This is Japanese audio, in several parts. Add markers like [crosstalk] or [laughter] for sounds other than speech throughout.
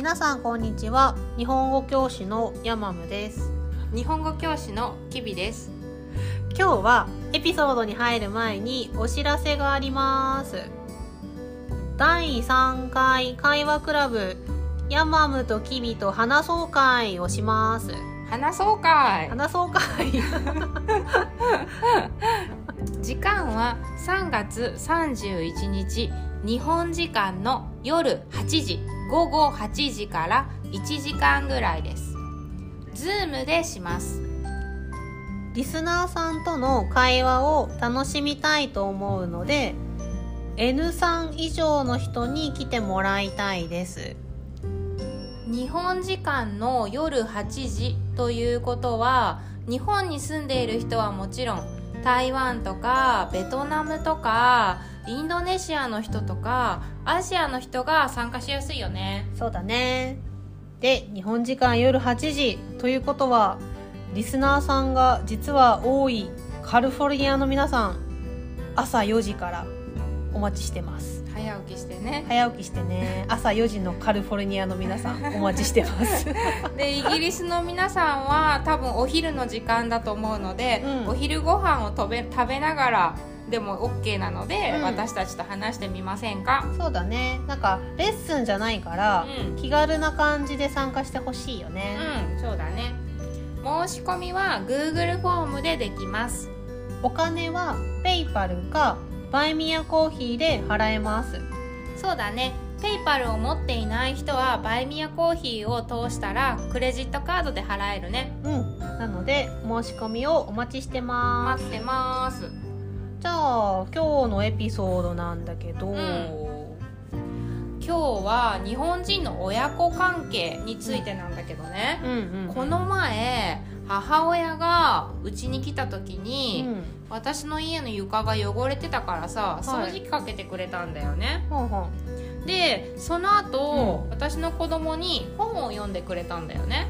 皆さんこんにちは。日本語教師のヤマムです。日本語教師のキビです。今日はエピソードに入る前にお知らせがあります。第3回会話クラブヤマムとキビと話そう会をします。話そうかい。話そう会 [laughs] 時間は3月31日日本時間の夜8時午後8時から1時間ぐらいです。ズームでします。リスナーさんとの会話を楽しみたいと思うので N3 以上の人に来てもらいたいです。日本時間の夜8時ということは日本に住んでいる人はもちろん台湾とかベトナムとかインドネシアの人とかアジアの人が参加しやすいよね。そうだね。で日本時間夜8時。ということはリスナーさんが実は多いカルフォルニアの皆さん朝4時からお待ちしてます。早起きしてね。早起きしてね。朝4時のカリフォルニアの皆さん [laughs] お待ちしてます。でイギリスの皆さんは多分お昼の時間だと思うので、うん。お昼ご飯を食べ食べながらでも OK なので、うん。私たちと話してみませんか？そうだね。なんかレッスンじゃないから、うん。気軽な感じで参加してほしいよね、うんそうだね。申し込みは Google フォームでできます。お金はペイパルかバイミヤコーヒーで払えます。そうだね。ペイパルを持っていない人はバイミヤコーヒーを通したらクレジットカードで払えるね。うん。なので申し込みをお待ちしてます。待ってます。じゃあ今日のエピソードなんだけど、ん。今日は日本人の親子関係についてなんだけどね、うんうん。この前母親がうちに来た時に、うん私の家の床が汚れてたからさ掃除機かけてくれたんだよね、ほんほんでその後、う私の子供に本を読んでくれたんだよね。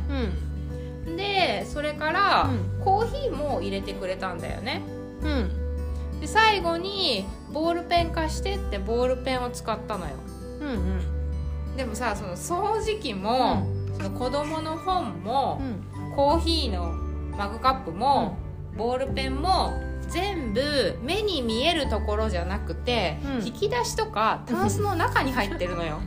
うん。でそれから、うコーヒーも入れてくれたんだよね。うん。で最後にボールペン貸してってボールペンを使ったのよ。うんうん。でもさその掃除機も、その子供の本もう、ん。コーヒーのマグカップも、ボールペンも全部目に見えるところじゃなくて、うん。引き出しとかタンスの中に入ってるのよ。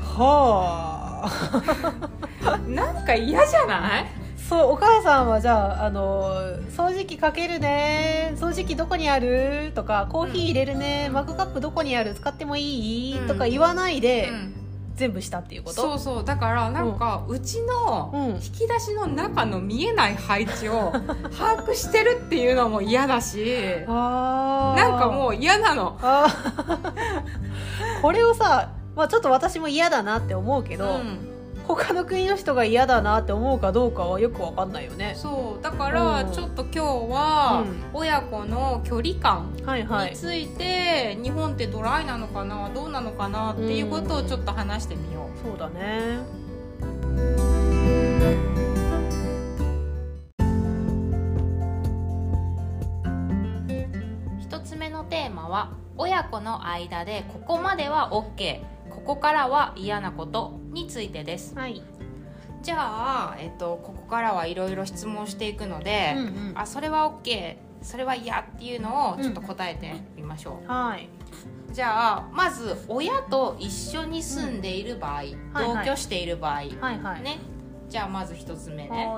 はあ。[laughs] なんか嫌じゃない？そうお母さんはじゃああの掃除機かけるね掃除機どこにある？とかコーヒー入れるね、マグカップどこにある？使ってもいい、うん。とか言わないで、うん全部したっていうこと？そうそう。だからなんか、うちのうん。引き出しの中の見えない配置を [laughs] 把握してるっていうのも嫌だしなんかもう嫌なの。[laughs] これをさ、まあ、ちょっと私も嫌だなって思うけど、うん他の国の人が嫌だなって思うかどうかはよくわかんないよね。そうだからうん。ちょっと今日はうん。親子の距離感はいはいについ。て日本ってドライなのかなどうなのかなっていうことをちょっと話してみよう。そうだね。一つ目のテーマは親子の間でここまでは OK ここからは嫌なことについてです。はい、じゃあ、えっと、ここからはいろいろ質問していくので、うんうん。あそれは OK それは嫌っていうのをちょっと答えてみましょう、はい。じゃあまず親と一緒に住んでいる場合、はいはい。同居している場合、はいはい。ね。じゃあまず一つ目ね。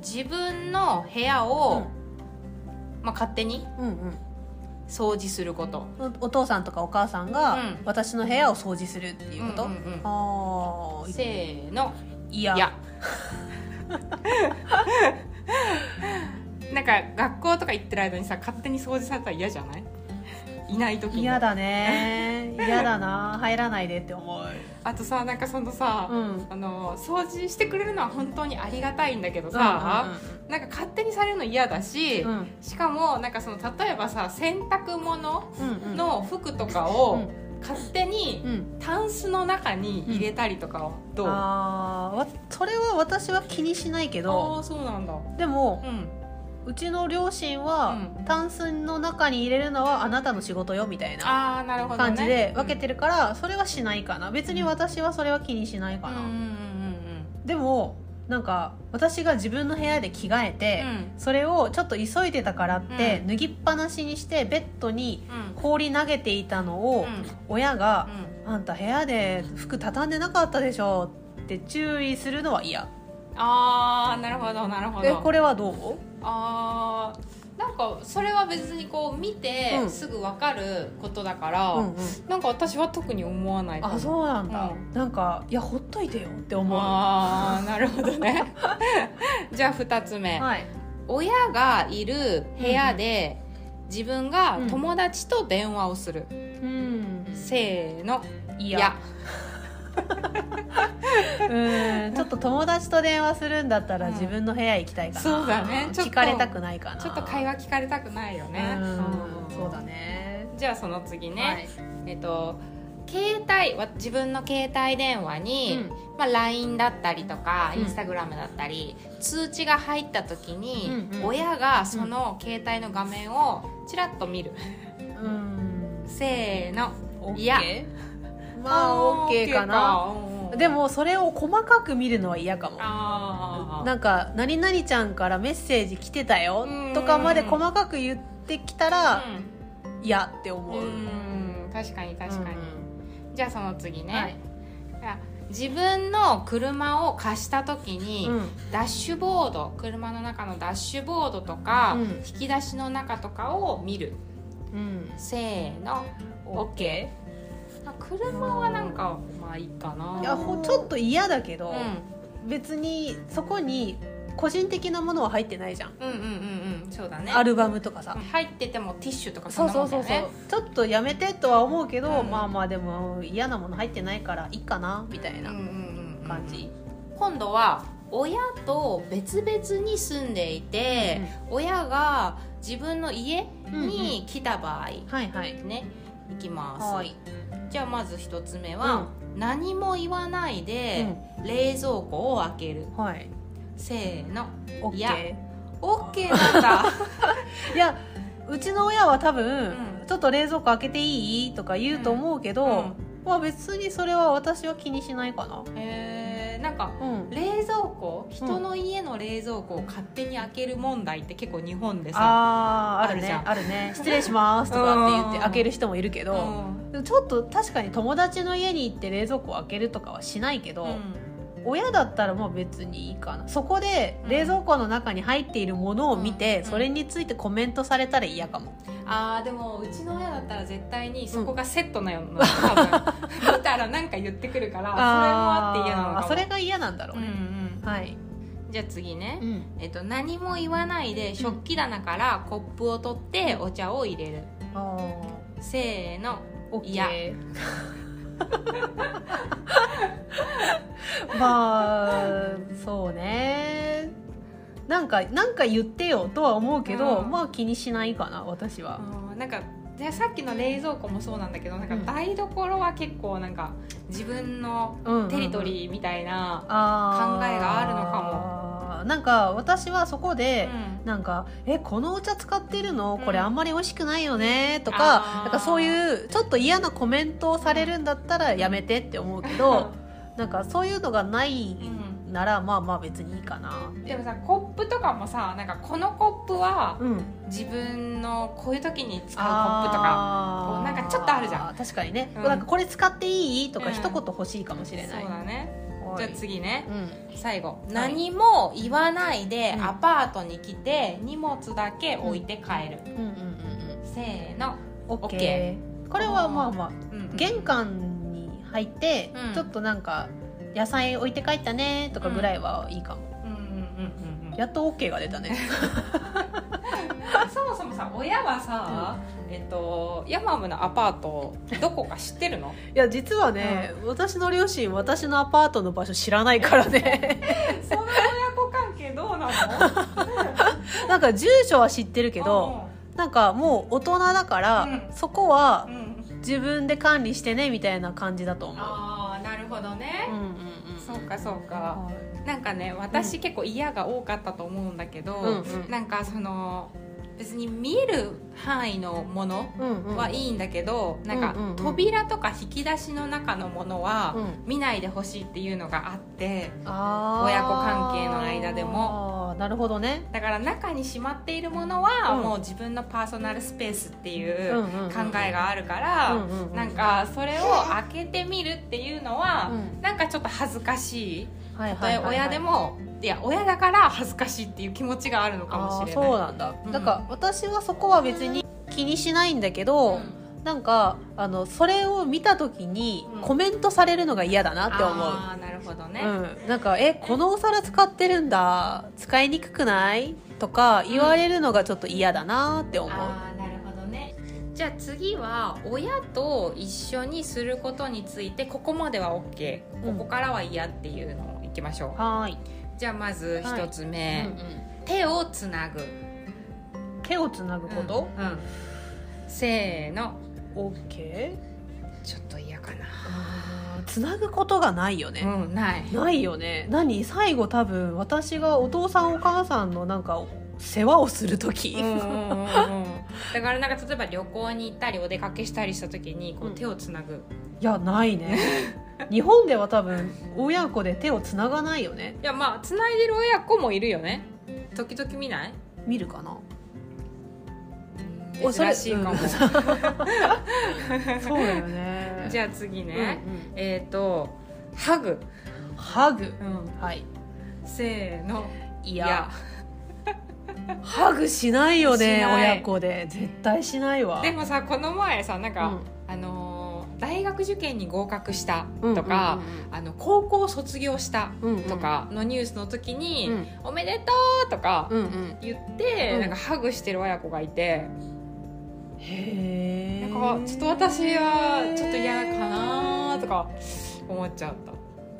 自分の部屋を、まあ、勝手にうん掃除すること。うん。おお父さんとかお母さんが、うん。私の部屋を掃除するっていうこと、うんうんうん。ああせーの。いや。いや。[laughs] なんか学校とか行ってる間にさ勝手に掃除されたら嫌じゃない？いない時に嫌だね。[laughs] 嫌だな。入らないでって思う。あとさなんかそのさ、うん。あの掃除してくれるのは本当にありがたいんだけどさ、なんか勝手にされるの嫌だし、うん。うんしかもなんかその例えばさ洗濯物うんうん。の服とかうをん。勝手にうん。タンスの中に入れたりとかはどう、ああーわそれは私は気にしないけどあーそうなんだ。でもうんうちの両親は、うん。タンスの中に入れるのはあなたの仕事よみたいなああなるほど、ね、感じで分けてるから、それはしないかな。別に私はそれは気にしないかな、うんうんうんでもなんか私が自分うんの部屋で着替えて、それをちょっと急いでたからって、うん。脱ぎっぱなしにしてベッドにうん。うん氷投げていたのを、親が、あんた部屋で服畳んでなかったでしょ」って注意するのは嫌。ああなるほどなるほど。えこれはどう？あーなんかそれは別にこう見てうん。すぐ分かることだから、うんうん。なんか私は特に思わないあそうなんだ、うなんかいやほっといてよって思う。あー [laughs] なるほどね。[laughs] じゃあ2つ目、はい。親がいる部屋で自分がうん。友達と電話をする、うん。せーの。いいやうんちょっと友達と電話するんだったらうん。自分の部屋行きたいかな、そうだね。聞かれたくないかな。ちょっと会話聞かれたくないよね、うん。うん。そうだね。じゃあその次ね、はい。えっと携帯わ自分の携帯電話に、うん。まあ、LINE だったりとかうん。Instagram だったり、通知が入った時に、うんうん。親がその携帯の画面をちらっと見る、うん。[laughs] せーの。いや。ーまあオッケーかな。うんでもそれを細かく見るのは嫌かも。なんか「何々ちゃんからメッセージ来てたようん」とかまで細かく言ってきたら嫌って思う、うん。うん確かに確かに、じゃあその次ね、はい。あ自分の車を貸した時に、うん。ダッシュボード車の中のダッシュボードとか、うん。引き出しの中とかを見る。うん。せーのオッケまあ車はなんかまあいいかな。いやほちょっと嫌だけど、う別にそこに個人的なものは入ってないじゃん、ん、うんうんうんうんそうだね。アルバムとかさ、うん入っててもティッシュとかそそうんそうそうなもんだよね。そうちょっとやめてとは思うけど、うん。まあまあでも嫌なもの入ってないからいいかなみたいなうんうんうんうん感じ、今度は親と別々に住んでいて、親が自分の家に来た場合、はいはい。ねいきます、はいじゃあまず一つ目は、何も言わないで、冷蔵庫を開ける。はい。せーの。オッケいやー OK なんだ。[laughs] いやうちの親は多分、うん。ちょっと冷蔵庫開けていい？とか言うと思うけど、うん。まあ別にそれは私は気にしないかな。へえんかうん。冷蔵庫人の家の冷蔵庫を勝手に開ける問題って結構日本でさあーあるあるじゃん。ねあるね。失礼しますとかって言ってうん。開ける人もいるけど、うん。ちょっと確かに友達の家に行って冷蔵庫を開けるとかはしないけど、親だったらもう別にいいかな。そこで冷蔵庫の中に入っているものを見て、うん。それについてコメントされたら嫌かも、あーでもうちの親だったら絶対にそこがセットなような、多分。見たらなんか言ってくるから [laughs] それもあって嫌なのかも。それが嫌なんだろううんね、うん。はい、じゃあ次ね、うん、えっと、何も言わないで食器棚からコップを取ってお茶を入れる。あせーの。いや。ー [laughs] [laughs] まあそうね。なんかなんか言ってよとは思うけど、うん。まあ気にしないかな私は、うんなんかでさっきの冷蔵庫もそうなんだけどなんかうん台所は結構なんか自分のうんテリトリーみたいな、考えがあるのかなんか私はそこで、うん。なんか「えこのお茶使ってるの？これうんあんまり美味しくないよね」とあかー。なんかそういうちょっと嫌なコメントをされるんだったらやめてって思うけどなんかそういうのがないならまあまあ別にいいかな。でもさコップとかもさなんかこのコップはうん。自分のこういう時に使うコップとかこうなんかちょっとあるじゃん。確かにね、うん。なんかこれ使っていいとかうん。一言欲しいかもしれない、そうだね。はい。じゃあ次ね。うん。最後、い。何も言わないでうん。アパートに来て荷物だけ置いて帰る、うんうんうんせーの、うんオッケー。これはまあまあうんうん。玄関に入って、うん。ちょっとなんか野菜置いて帰ったねとかぐらいはいいかも、うんうんうんうんうん。やっと OK が出たね。そもそもさ親はさ、えっとヤマムのアパートどこか知ってるの？[laughs] いや実はね、私の両親私のアパートの場所知らないからね。[laughs] その親子関係どうなの？[laughs] なんか住所は知ってるけどなんかもう大人だから、うん。そこはうん、うん自分で管理してねみたいな感じだと思う。ああなるほどね。うん、うんうんそうかそうか。はい。なんかね私結構嫌が多かったと思うんだけど、うんうん。なんかその別に見える範囲のものうんうん。はいいんだけど、なんかうんうんうん。扉とか引き出しの中のものはうん。見ないでほしいっていうのがあってあー。親子関係の間でもなるほどね。だから中にしまっているものはうん。もう自分のパーソナルスペースっていう考えがあるから、なんかそれを開けてみるっていうのは、うん。なんかちょっと恥ずかしい。はいはいはいはい。親でもいや親だから恥ずかしいっていう気持ちがあるのかもしれない。そうなんだ、うん。だから私はそこは別に気にしないんだけど、うんなんかあのそれを見た時にうん。コメントされるのが嫌だなって思う、あーなるほどね、うん、なんか「えこのお皿使ってるんだ。使いにくくない?」とか言われるのがちょっと嫌だなって思う、あーなるほどね。じゃあ次は親と一緒にすることについてここまでは OK ここからは嫌っていうのをいきましょう、はーい、じゃあまず一つうん目、うん。手をつなぐ。手をつなぐこと、うんうん。せーのオッケーちょっと嫌かな。つなぐことがないよね、うんない。ないよね。何？最後多分私がお父さんお母さんのなんか世話をする時、うんうんうんうん。だからなんか例えば旅行に行ったりお出かけしたりした時にこううん。手をつなぐ、いやないね。[laughs] 日本では多分親子で手をつながないよね。いやまあつないでる親子もいるよね。時々見ない？見るかな珍しいかも、う [laughs] んそうだよね。じゃあ次うんうん。ね、えっ、とハグ、ハグ。うん、はい。せーの。いや。[laughs] ハグしないよね親子で。絶対しないわ。でもさこの前さなんか、うん。あのー大学受験に合格したうんとか、あの高校卒業したうんうんうん。とかのニュースの時に「うん。おめでとう!」とかうんうん。言って、うん。なんかハグしてる親子がいて、へえなんかちょっと私はちょっと嫌かなとか思っちゃった。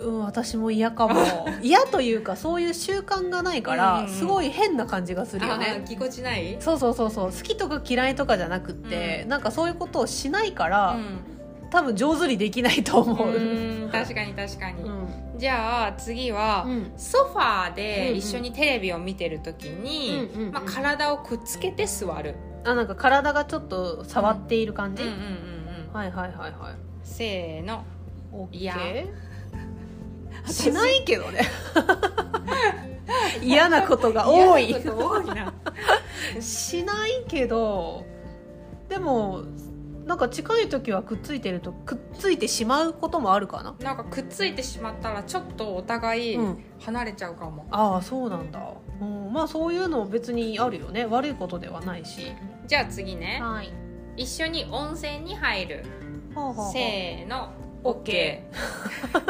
うん私も嫌かも。[laughs] 嫌というかそういう習慣がないから、うんうんすごい変な感じがするよね。ぎこちない？そうそうそうそう。好きとか嫌いとかじゃなくって、なんかそういうことをしないから、多分上手にできないと思う、うんうん確かに確かに、うん。じゃあ次は、うん。ソファーでうんうん。一緒にテレビを見てる時に、うんうんうん。まあ、体をくっつけて座る、あなんか体がちょっと触っている感じ、うんうんうんうん。はいはいはいはい。せーの。オッケいや。ーしないけどね。嫌なことが多い嫌なこと多いな。[laughs] しないけどでもなんか近い時はくっついてるとくっついてしまうこともあるかな、なんかくっついてしまったらちょっとお互いうん、離れちゃうかも、ああそうなんだ、うん、まあそういうの別にあるよね。悪いことではないし。じゃあ次ね。はい。一緒に温泉に入る。ほうほうほうせーの。OK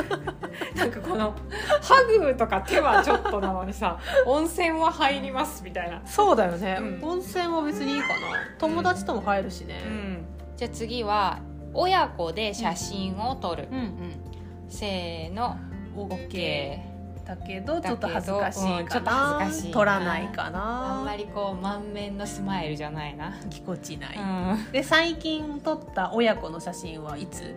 [laughs] なんかこのハグとか手はちょっとなのにさ温泉は入りますみたいな。そうだよね、うん。温泉は別にいいかな。友達とも入るしね。うんじゃあ次は親子で写真を撮る、うんせーの。うん OK だけどちょっと恥ずかしいかな、うんちょっと恥ずかしいな。取らないかあんなまりこう満面のスマイルじゃないな、ぎこちない、うん、で最近撮った親子の写真はいつ？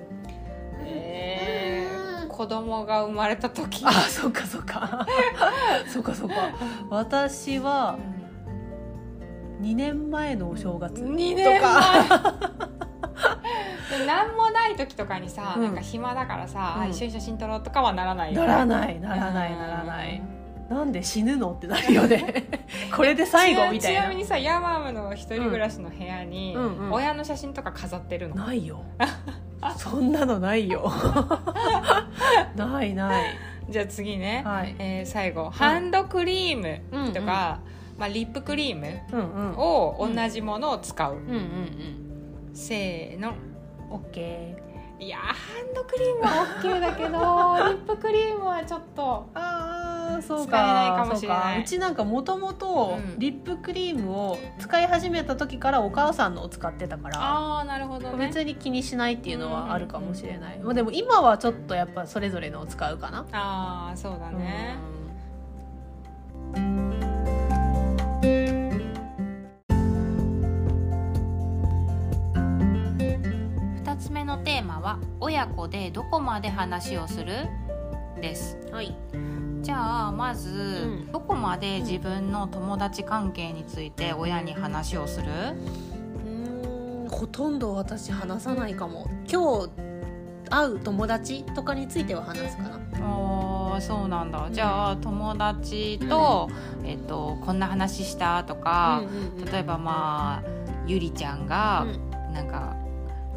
えー、子供が生まれた時。あそっかそっか。[laughs] そっかそっか。私は2年前のお正月2とか。で [laughs] [laughs] 何もない時とかにさ、うん。なんか暇だからさ、うん。あ一緒に写真撮ろうとかはならないよならないならないならない。なんで死ぬのってなるよね。[laughs] これで最後みたいな。ちなみにさヤマムの一人暮らしの部屋に、うんうん親の写真とか飾ってるの、ないよ。[laughs] そんなのないよ。ないない。じゃあ次ね、はい。えー最後。ハンドクリームとか、まあ、リップクリームうんうん。を同じものを使う、うんうんうんオッケーいやー [laughs] ハンドクリームは OK だけどリップクリームはちょっと。ああそうか。使えないかもしれない。そうか。うちなんかもともとうん。リップクリームを使い始めた時からお母さんのを使ってたからああなるほどね。別に気にしないっていうのはあるかもしれない、まあでも今はちょっとやっぱそれぞれのを使うかな。ああそうだね、2は「親子でどこまで話をする?」です。うんはい。じゃあまず、ん。どこまで自分の友達関係について親に話をする、うーん。ほとんど私話さないかも。今日会う友達とかについては話すかな。あーそうなんだ。じゃあ友達と、えっと、こんな話したとか、うんうんうん。例えばまあゆりちゃんが、うん。なんか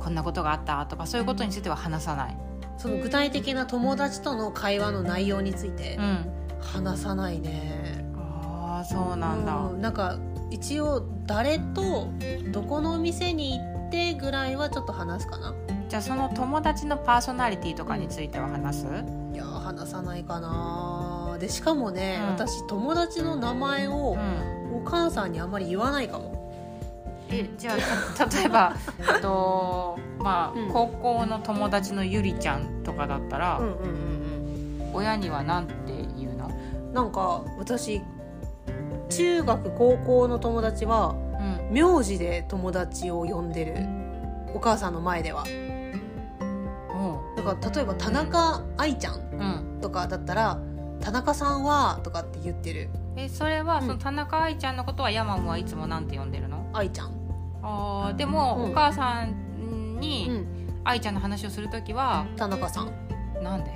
こんなことがあったとかそういうことについては話さない、その具体的な友達との会話の内容についてうん、話さないね。ああそうなんだ、うんなんか一応誰とどこのお店に行ってぐらいはちょっと話すかな。じゃあその友達のパーソナリティとかについては話す、いやー話さないかなでしかもね、うん。私友達の名前をうん。お母さんにあんまり言わないかもえじゃあた [laughs] 例えばえっとまあ、うん。高校の友達のゆりちゃんとかだったら、うんうんうん親には何て言うの？うんなんか私中学高校の友達はうん。名字で友達を呼んでる。お母さんの前では。だから例えば田中愛ちゃんうん。とかだったら「田中さんは」とかって言ってる。えそれはうん。その田中愛ちゃんのことはヤマムはいつもなんて呼んでるの？愛ちゃん。あーでも、うん。お母さんうにん。愛ちゃんの話をするときは、田中さん。なんで？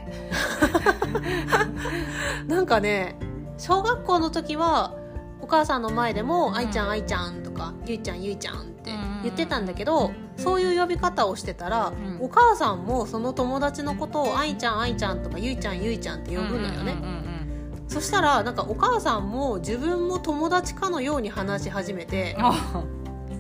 [laughs] なんかね小学校の時はお母さんの前でも「ん。愛ちゃん愛ちゃん」とか「ゆいちゃんゆいちゃん」ってうん。言ってたんだけどそういう呼び方をしてたら、ん。お母さんもその友達のことを「愛ちゃん愛ちゃん」とか「ゆいちゃんゆいちゃん」って呼ぶのよね、そしたらなんかお母さんも自分も友達かのように話し始めて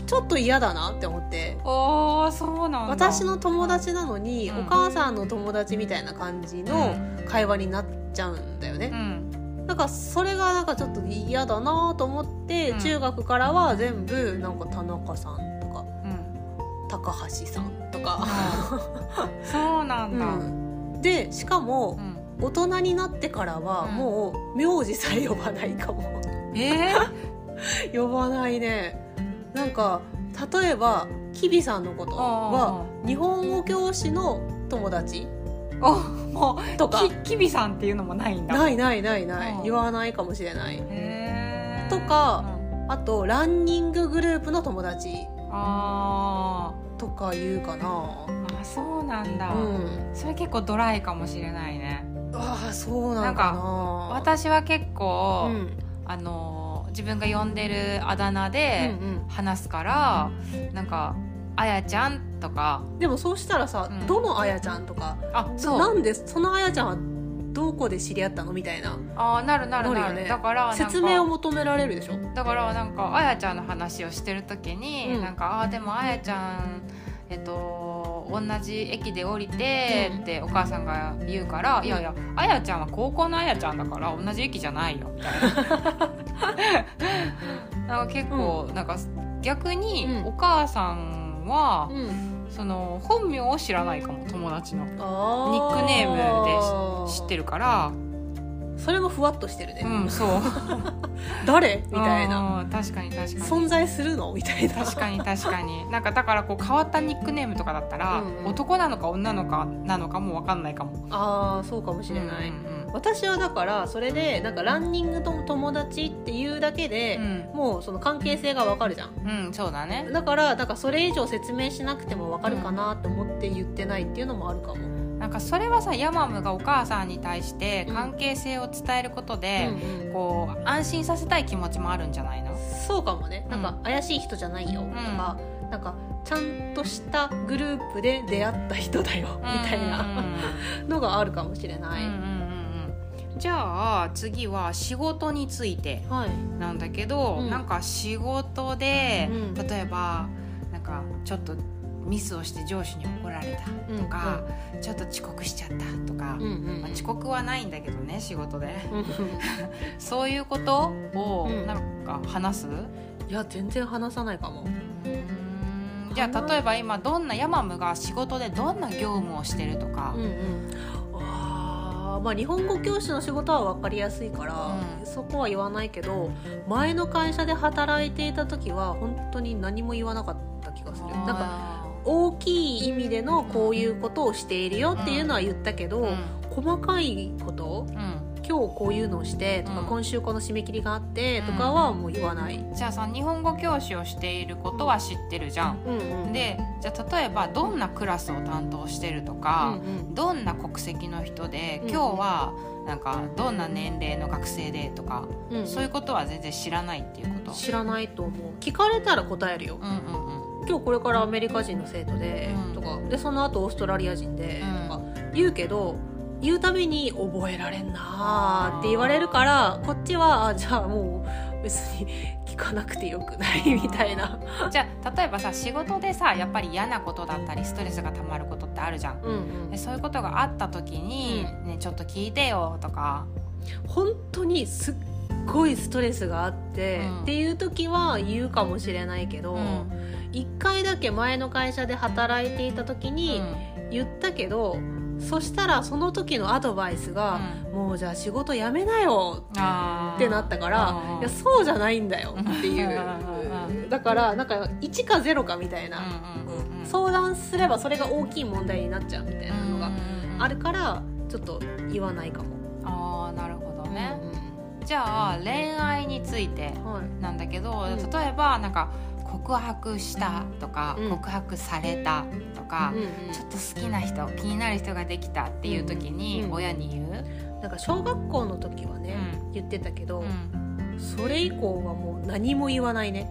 ちょっと嫌だなって思って。おーそうなんだ。私の友達なのに、うん。お母さんの友達みたいな感じの会話になっちゃうんだよね。う、ん。なんかそれがなんかちょっと嫌だなと思って、うん。中学からは全部なんか田中さんとかうん。高橋さんとか、そうなんだ、うん。でしかもうん大人になってからはうん。もう名字さえ呼ばないかも。えー、[laughs] 呼ばないね。なんか例えばキビさんのことは日本語教師の友達。おもうとか。ききびさんっていうのもないんだ。ないないないない。うん。言わないかもしれない。とかうん。あとランニンググループの友達。あとか言うかな。ーあそうなんだ、うん。それ結構ドライかもしれないねああそうなのかな。私は結構、うん。あの自分が呼んでるあだ名でうん話すから、なんか「あやちゃん」とか。うん、でもそうしたらさ、うん。どのあやちゃんとかあそう。なんでそのあやちゃんはどこで知り合ったの？みたいな。あなるなるなる。ね。だから説明を求められるでしょ？だからなんかあやちゃんの話をしてる時に、うん。なんか「あーでもあやちゃんえっと同じ駅で降りて」うんってお母さんが言うから「いやいやあやちゃんは高校のあやちゃんだから同じ駅じゃないよ」みたいななんか結構、なんか逆にうん。お母さんは、うん。その本名を知らないかも友達の。あニックネームで知ってるからそれもふわっとしてるね、うんそう。[laughs] 誰？みたいな。うん確かに確かに。存在するの？みたいな。確かに確かに。なんかだからこう変わったニックネームとかだったら、うんうん。男なのか女のかなのかも分かんないかも。ああそうかもしれない、私はだからそれでなんかランニングと友達っていうだけでう、ん。もうその関係性がわかるじゃん。うん、うん、そうだね。だからなんかそれ以上説明しなくてもわかるかなと思って言ってないっていうのもあるかも、なんかそれはさヤマムがお母さんに対してうん。関係性を伝えることで、うんうんこう安心させたい気持ちもあるんじゃないの？そうかもね。んなんか怪しい人じゃないよ。とか、なんかちゃんとしたグループで出会った人だよ。みたいな。のがあるかもしれない、うんうんうんうん。じゃあ次は仕事についてはい。なんだけど、うん。なんか仕事で、うん。例えばなんかちょっとミスをして上司に怒られたとか、ちょっと遅刻しちゃったとか、うんうんうん。まあ、遅刻はないんだけどね仕事で。うんうん [laughs] そういうことをうん。なんか話す、いや全然話さないかも。うん。じゃあ例えば今どんなヤマムが仕事でどんな業務をしてるとか、うんうん。まあ日本語教師の仕事は分かりやすいから、うん。そこは言わないけど前の会社で働いていた時は本当に何も言わなかった気がする。なんかあ大きい意味でのこういうことをしているよっていうのは言ったけど、ー細かいことうん。うん今日こういうのをしてとか、うん。今週この締め切りがあってとかはもう言わない、じゃあさ日本語教師をしていることは知ってるじゃん。うんうん、でじゃあ例えばどんなクラスを担当してるとか、うんどんな国籍の人でうん今日はなんかどんな年齢の学生でとか、うんうん。そういうことは全然知らないっていうこと。知らないと思う。聞かれたら答えるよ。うんうんうん今日これからアメリカ人の生徒で、うん。とかでその後オーストラリア人で、うん。とか言うけど言うたびに覚えられんなーって言われるからこっちはあじゃあもう別に聞かなくてよくないみたいな。[laughs] じゃあ例えばさ仕事でさやっぱり嫌なことだったりストレスがたまることってあるじゃん。うんうん。でそういうことがあった時に、ね、ちょっと聞いてよとか、本当にすっごいストレスがあって、うん。っていう時は言うかもしれないけど、一回だけ前の会社で働いていた時に言ったけど、そしたらその時のアドバイスが、もうじゃあ仕事辞めなよってなったから、うんいやそうじゃないんだよっていう。うん。だからなんか1か0かみたいな、うんうんうんうん。相談すればそれが大きい問題になっちゃうみたいなのがあるからちょっと言わないかも。あーなるほどね、うんじゃあ恋愛についてはい。なんだけど、ん。例えばなんか告白したとか、うん。告白されたとか、うんうんちょっと好きな人気になる人ができたっていう時にうん。親に言う、なんか小学校の時はね、言ってたけど、うん。それ以降はもう何も言わないね。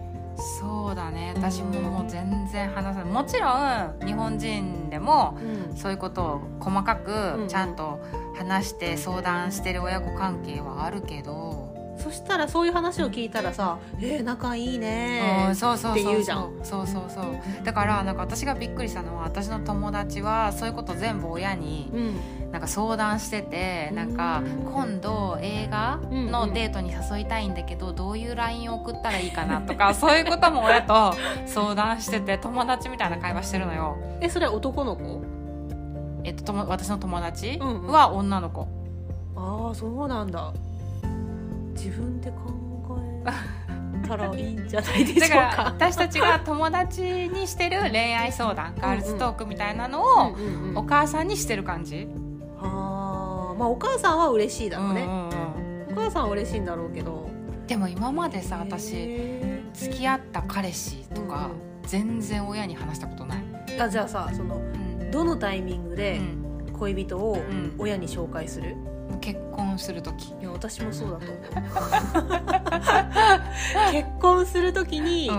そうだね。私ももう全然話さない。もちろん日本人でもそういうことを細かうんうん。くちゃんと話して相談してる親子関係はあるけど、そしたらそういう話を聞いたらさ「えー、仲いいねうんそうそうってそう。言うじゃん。そうそうそう。だからなんか私がびっくりしたのは私の友達はそういうこと全部親にうん。なんか相談しててなんか今度映画のデートに誘いたいんだけどどういう LINE を送ったらいいかなとか [laughs] そういうことも親と相談してて友達みたいな会話してるのよ。えそれは男の子？えっと、とも私の友達うんうん。は女の子、ああそうなんだ自分で考えたらいいんじゃないでしょう [laughs] だか。私たちが友達にしてる恋愛相談ガールズトークみたいなのをうんうんうんお母さんにしてる感じ、あーまあお母さんは嬉しいだろうね、うんうんうん。お母さんは嬉しいんだろうけど。でも今までさ私へ付き合った彼氏とか、全然親に話したことない、ーあじゃあさそのうん。どのタイミングうでん。恋人をうん。親に紹介する、結婚する時、いや私もそうだと思う。[laughs] 結婚する時に、い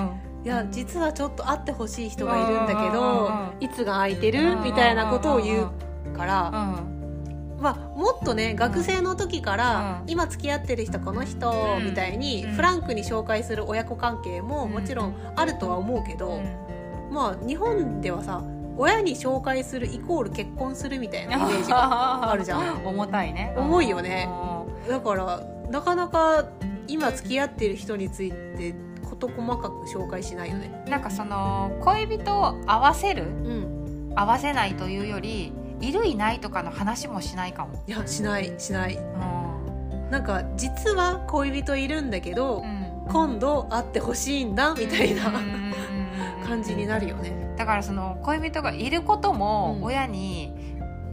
や実はちょっと会ってほしい人がいるんだけうんどうんうん。いつが空いてる？みたいなことを言うから、うんまあ、もっとね学生の時から、うん。今付き合ってる人この人うん。みたいにうん。フランクに紹介する親子関係もうんもちろんあるとは思うけど、うん。まあ日本ではさ親に紹介するイコール結婚するみたいなイメージがあるじゃん。[laughs] 重たいね。重いよね。うだからなかなか今付き合ってる人について事細かく紹介しないよね。んなんかその恋人を合わせるうん。合わせないというよりいるいないとかの話もしないかも、いやしないしない。うん。なんか実は恋人いるんだけど、今度会ってほしいんだみたいな感じになるよねだからその恋人がいることもうん。親に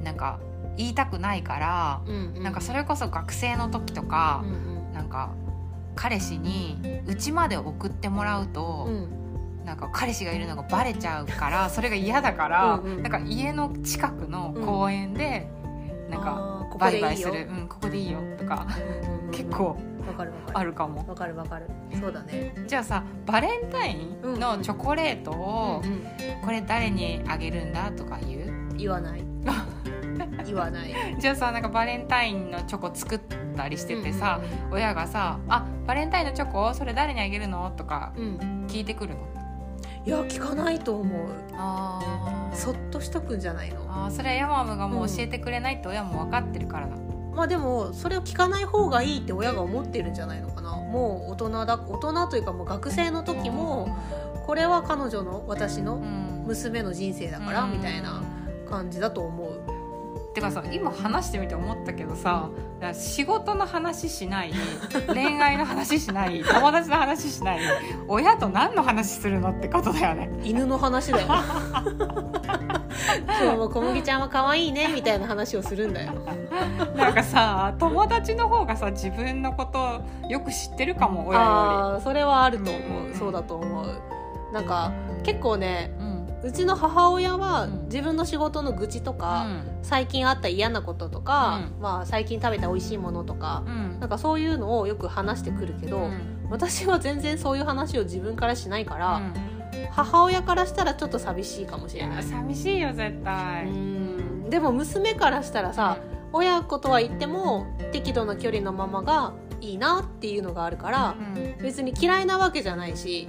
なんか言いたくないから、なんかそれこそ学生の時とかう、んなんか彼氏に家まで送ってもらうと、うん。うんなんか彼氏がいるのがバレちゃうから [laughs] それが嫌だからうんうんなんか家の近くの公園で、なんかあーここバイでいいよ。バイする。うん、ここでいいよとか。うん結構わかるわかる。あるかも。わかるわかる。そうだね。じゃあさバレンタインのチョコレートをうんうん。これ誰にあげるんだとか言う？言わない。[laughs] 言わない。じゃあさなんかバレンタインのチョコ作ったりしててさ、親がさ「あバレンタインのチョコそれ誰にあげるの?」とか聞いてくるの？いや聞かないと思う。あそっとしとくんじゃないの？あーそれはヤマムがもう教えてくれないって親も分かってるからだ、まあでもそれを聞かない方がいいって親が思ってるんじゃないのかな。もう大人だ大人というかもう学生の時もこれは彼女の私のうん。娘の人生だからうん。みたいな感じだと思う。てかさ今話してみて思ったけどさ仕事の話しない [laughs] 恋愛の話しない友達の話しない親と何の話するのってことだよね。犬の話だよ [laughs] [laughs] 今日も小麦ちゃんは可愛いねみたいな話をするんだよ [laughs] なんかさ友達の方がさ自分のことよく知ってるかも親よあーそれはあると思う、うんそうだと思う。なんか結構ねりうん。うちの母親はうん。自分の仕事の愚痴とか、うん。最近あった嫌なこととか、うん。まあ、最近食べた美味しいものとか、うん。なんかそういうのをよく話してくるけど、うん。私は全然そういう話を自分からしないから、うん。母親からしたらちょっと寂しいかもしいれない。や寂しいよ絶対。うん。でも娘からしたらさ、親子とは言っても適度な距離のままがいいなっていうのがあるからうん。うん別に嫌いなわけじゃないし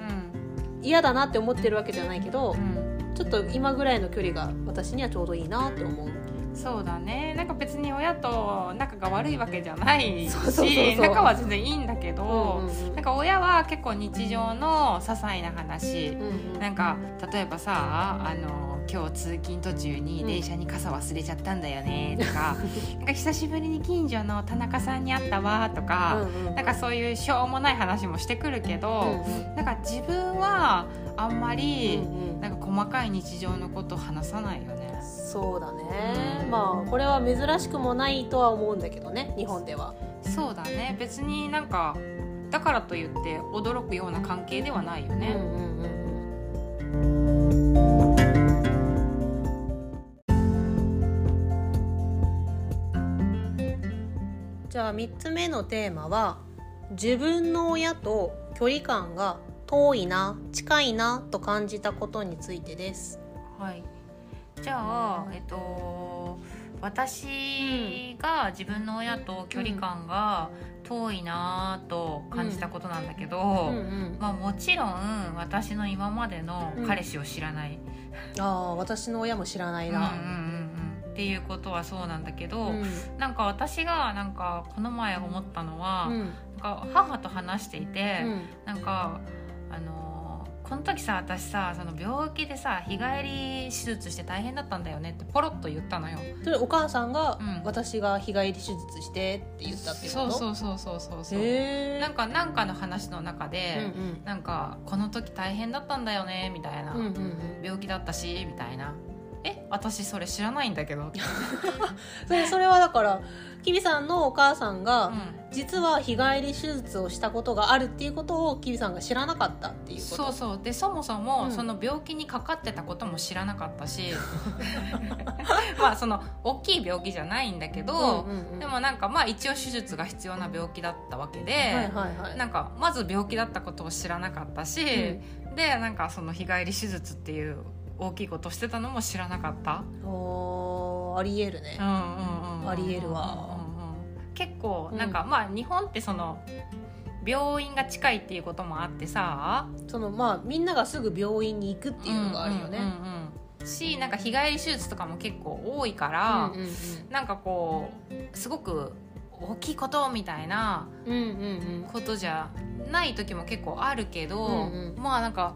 嫌だなって思ってるわけじゃないけどうん。ちょっと今ぐらいの距離が私にはちょうどいいなって思う。そうだね。なんか別に親と仲が悪いわけじゃないし仲は全然いいんだけど、うんうんうん。なんか親は結構日常の些細な話、うんうん。なんか例えばさあの今日通勤途中にうん。電車に傘忘れちゃったんだよねとか、[laughs] なんか久しぶりに近所の田中さんに会ったわとか、うなんかそういうしょうもない話もしてくるけど、うなんか自分はあんまり、なんか細かい日常のこと話さないよね。そうだね。まあこれは珍しくもないとは思うんだけどね日本では。そうだね。別になんかだからといって驚くような関係ではないよね。うんうんうんじゃあ3つ目のテーマは自分の親と距離感が遠いな近いなと感じたことについてです。はい、じゃあ、えっと、私が自分の親と距離感が遠いなと感じたことなんだけど、うん。うん、まあ、もちろん私の今までの彼氏を知らない、ああ私の親も知らないうんうん。うんっていうことはそうなんだけど、うん。なんか私がなんかこの前思ったのは、うん。なんか母と話していて、うん。なんかあのーこの時さ私さその病気でさ日帰り手術して大変だったんだよねってポロッと言ったのよ。それお母さんが、うん。私が日帰り手術してって言ったっていうこと？そうそうそうそうそうなんかなんかの話の中うんで、なんかこの時大変だったんだよねみたいな、うんうんうん。病気だったしみたいな。え私それ知らないんだけど。それそれはだからきびさんのお母さんが、うん。実は日帰り手術をしたことがあるっていうことをきびさんが知らなかったっていうこと。そうそう。でそもそも、うん。その病気にかかってたことも知らなかったし。[laughs] [laughs] まあその大きい病気じゃないんだけど、うんうんうん。でもなんかまあ一応手術が必要な病気だったわけで、はいはいはい。なんかまず病気だったことを知らなかったし、でなんかその日帰り手術っていう大きいことをしてたのも知らなかった。ありえるね。うんうんうんうんありえるわ。うんうんうん結構なんか、まあ日本ってその病院が近いっていうこともあってさ。そのまあみんながすぐ病院に行くっていうのがあるよね。うんうんうんうん。しなんか日帰り手術とかも結構多いから、うんうん。なんかこうすごく大きいことみたいなうんうんうん。ことじゃない時も結構あるけど、うんうん。まあなんか、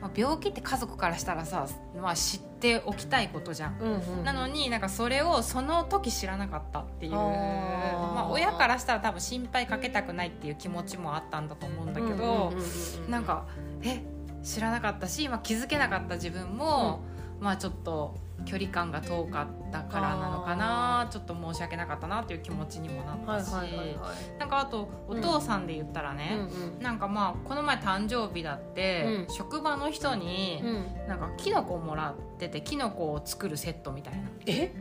まあ、病気って家族からしたらさ、まあ、知っておきたいことじゃん。うんうんうん。なのになんかそれをその時知らなかったっていう。まあ、親からしたら多分心配かけたくないっていう気持ちもあったんだと思うんだけど、うんうんうんうんなんかえ知らなかったし、まあ、気づけなかった自分も、まあちょっと距離感が遠かったからなのかなちょっと申し訳なかったなっていう気持ちにもなったし、はいはいなんかあとお父さんで言ったらうん。ね、なんかまあこの前誕生日だって、うん。職場の人にうん。うんなんかキノコをもらっててキノコを作るセットみたいな。え？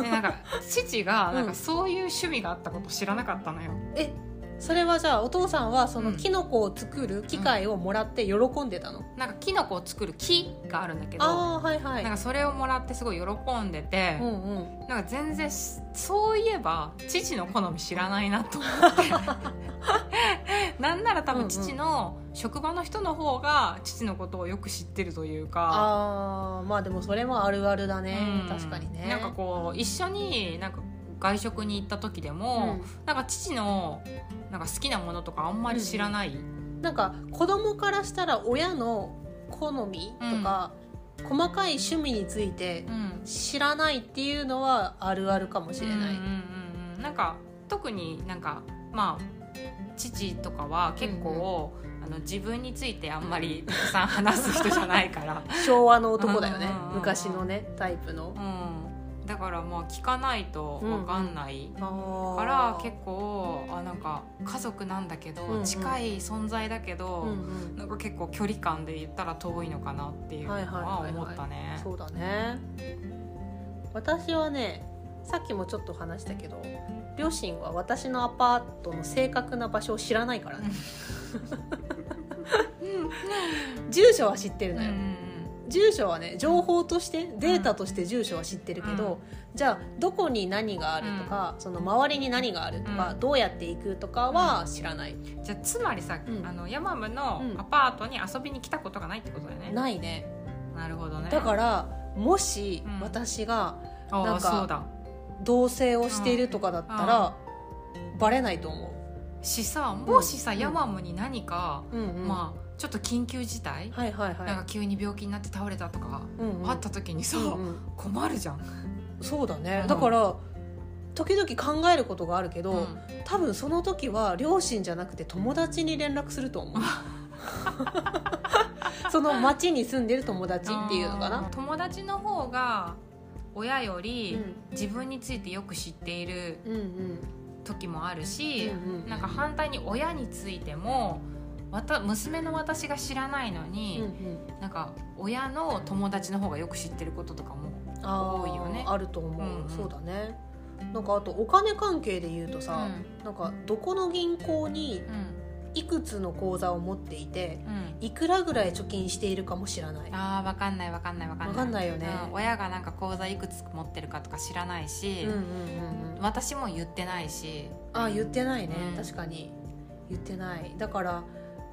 でなんか父がなん。うんかそういう趣味があったこと知らなかったのよ。え？それはじゃあお父さんはそのうん。キノコを作る機械をもらって喜んでたの、なんかキノコを作る木があるんだけど、ああはいはい。なんかそれをもらってすごい喜んでて、うんうん。なんか全然しそういえば父の好み知らないなと思って。[laughs] なんなら多分父の職場の人の方が父のことをよく知ってるというか。ああまあでもそれもあるあるだね、うん。確かにね。なんかこう一緒になんか外食に行った時でも、なんか父のなんか好きなものとかあんまり知らない、うん、なんか子供からしたら親の好みとか、細かい趣味についてうん。知らないっていうのはあるあるかもしれない、うんうんうんうん。なんか特になんかまあ父とかは結構、あの自分についてあんまりたくさん話す人じゃないから、昭和の男だよね。うんうんうんうん。昔のねタイプの。うん、だからまあ聞かないと分かんない、あから結構あなんか家族なんだけど、近い存在だけど、なんか結構距離感で言ったら遠いのかなっていうのは思ったね。そうだね。私はねさっきもちょっと話したけど両親は私のアパートの正確な場所を知らないからね。[laughs] 住所は知ってるのよ、うん住所はね情報としてデータとして住所は知ってるけど、うん。じゃあどこに何があるとか、その周りに何があるとか、うん。どうやって行くとかは知らない、じゃあつまりさ、うん。あのヤマムのうん。アパートに遊びに来たことがないってことだよね。ないね。なるほどね。だからもしうん。私があなんか同棲をしているとかだったら、バレないと思しさもしさ、うんヤマムに何か、まあちょっと緊急事態、はいはいはい。なんか急に病気になって倒れたとか、うんうん。あった時にさ、うんうん。困るじゃん。そうだね、うん。だから時々考えることがあるけど、うん。多分その時は両親じゃなくて友達に連絡すると思う。[laughs] その町に住んでる友達っていうのかな？友達の方が親ようりん。自分についてよく知っている時もあるし、うんうん。なんか反対に親についてもわた娘の私が知らないのうんうに、ん。なんか親の友達の方がよく知ってることとかも多いよね。あると思う、うんうん。そうだね。なんかあとお金関係で言うとさ、なんかどこの銀行にうん。いくつの口座を持っていてうん。うんいくらぐらい貯金しているかも知らない。あーわかんないわかんないわかんない。わかんないよね。うん。親がなんか口座いくつ持ってるかとか知らないし、うんうんうんうん。私も言ってないし。あ言ってないね、うん。確かに。言ってない。だから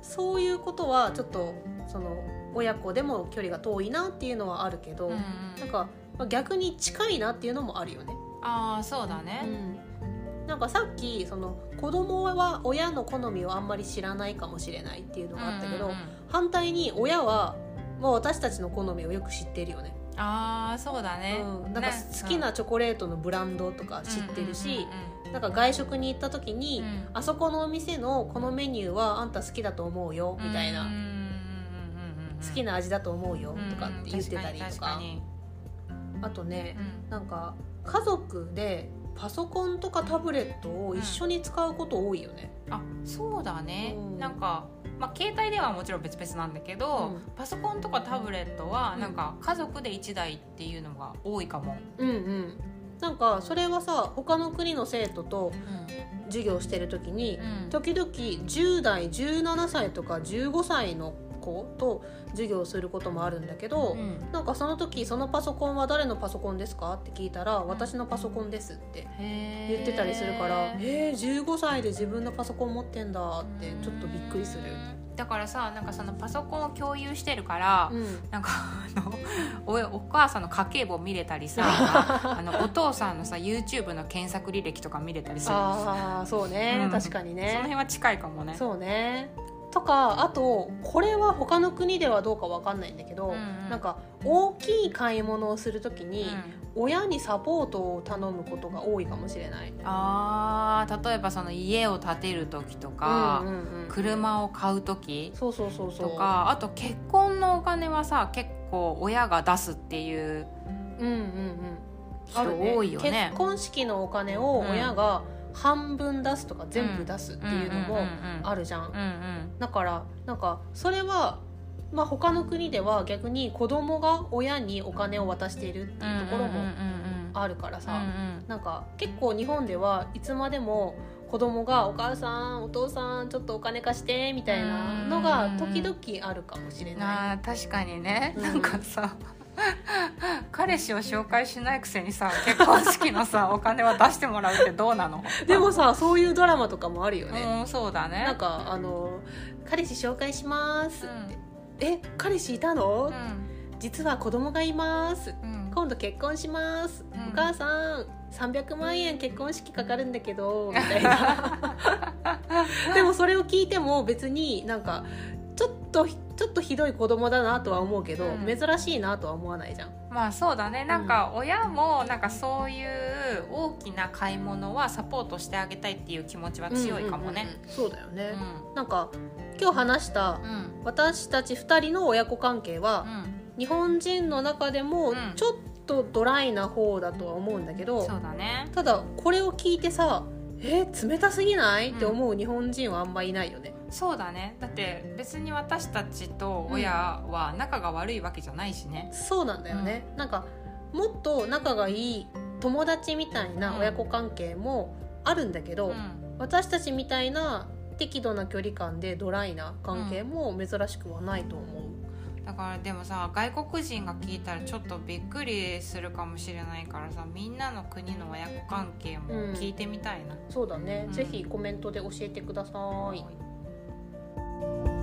そういうことはちょっとその親子でも距離が遠いなっていうのはあるけど、うんうんなんかまあ逆に近いなっていうのもあるよね、ああそうだね、うん、なんかさっきその子供は親の好みをあんまり知らないかもしれないっていうのがあったけど、うんうんうん。反対に親は、まあ、私たちの好みをよく知ってるよね。ああそうだね、うん、なんか好きなチョコレートのブランドとか知ってるし、うんなんか外食に行った時に、うん。あそこのお店のこのメニューはあんた好きだと思うよみたいな、好きな味だと思うよとかって言ってたりとか,、あとね確かになんか家族でパソコンとかタブレットを一緒に使うこと多いよね、うん。あそうだね、うん。なんか、まあ、携帯電話はもちろん別々なんだけど、うん。パソコンとかタブレットはうんなんか家族で1台っていうのが多いかも、うんうんなんかそれはさ他の国の生徒と授業してる時に、うん。時々10代17歳とか15歳の子と授業することもあるんだけど、うん。なんかその時そのパソコンは誰のパソコンですかって聞いたら、私のパソコンですって言ってたりするからえー、15歳で自分のパソコン持ってんだってちょっとびっくりするだからさなんかそのパソコンを共有してるから、うん。なんかあのおお母さんの家計簿見れたりさ [laughs] あのお父さんのさ YouTube の検索履歴とか見れたりするああそうね、うん。確かにそのね辺は近いかもね。そうねとかあとこれは他の国ではどうかわかんないんだけど、うんうん。なんか大きい買い物をする時に、うん。親にサポートを頼むことが多いかもしれない。あー例えばその家を建てる時とか、うんうんうん。車を買う時そうそうそうそう。とかあと結婚のお金はさ結構親が出すっていううんうんうん。人多いよね。結婚式のお金を親が半分出すとか全部出すっていうのもあるじゃん、だからなんかそれはまあ他の国では逆に子供が親にお金を渡しているっていうところもあるからさ、なんか結構日本ではいつまでも子供が「お母さんお父さんちょっとお金貸して」みたいなのが時々あるかもしれない。確かにね、なんかさ彼氏を紹介しないくせにさ結婚式のさ [laughs] お金は出してもらうってどうなの？でもさそういうドラマとかもあるよね。うんそうだね。なんかあの「彼氏紹介します」うん。って「え彼氏いたの、う実は子供がいます」んうん。今度結婚します、うん。お母さん300万円結婚式かかるんだけどみたいな。[laughs] でもそれを聞いても別になんかとちょっとひどい子供だなとは思うけど、うん。珍しいなとは思わないじゃん。まあそうだね。なんか親もなんかそういう大きな買い物はサポートしてあげたいっていう気持ちは強いかもね。うんうんうんそうだよね、うなんか今日話した私たち2人の親子関係は、うん。日本人の中でもうん。ちょっとドライな方だとは思うんだけどそうだね。ただこれを聞いてさえー冷たすぎない、って思う日本人はあんまいないよねそうだね。だって別に私たちと親は仲が悪いわけじゃないしね、そうなんだよね、なんかもっと仲がいい友達みたいな親子関係もあるんだけど、うん。私たちみたいな適度な距離感でドライな関係も珍しくはないと思う、だからでもさ外国人が聞いたらちょっとびっくりするかもしれないからさみんなの国の親子関係も聞いてみたいな、そうだね、うん。ぜひコメントで教えてください Bye.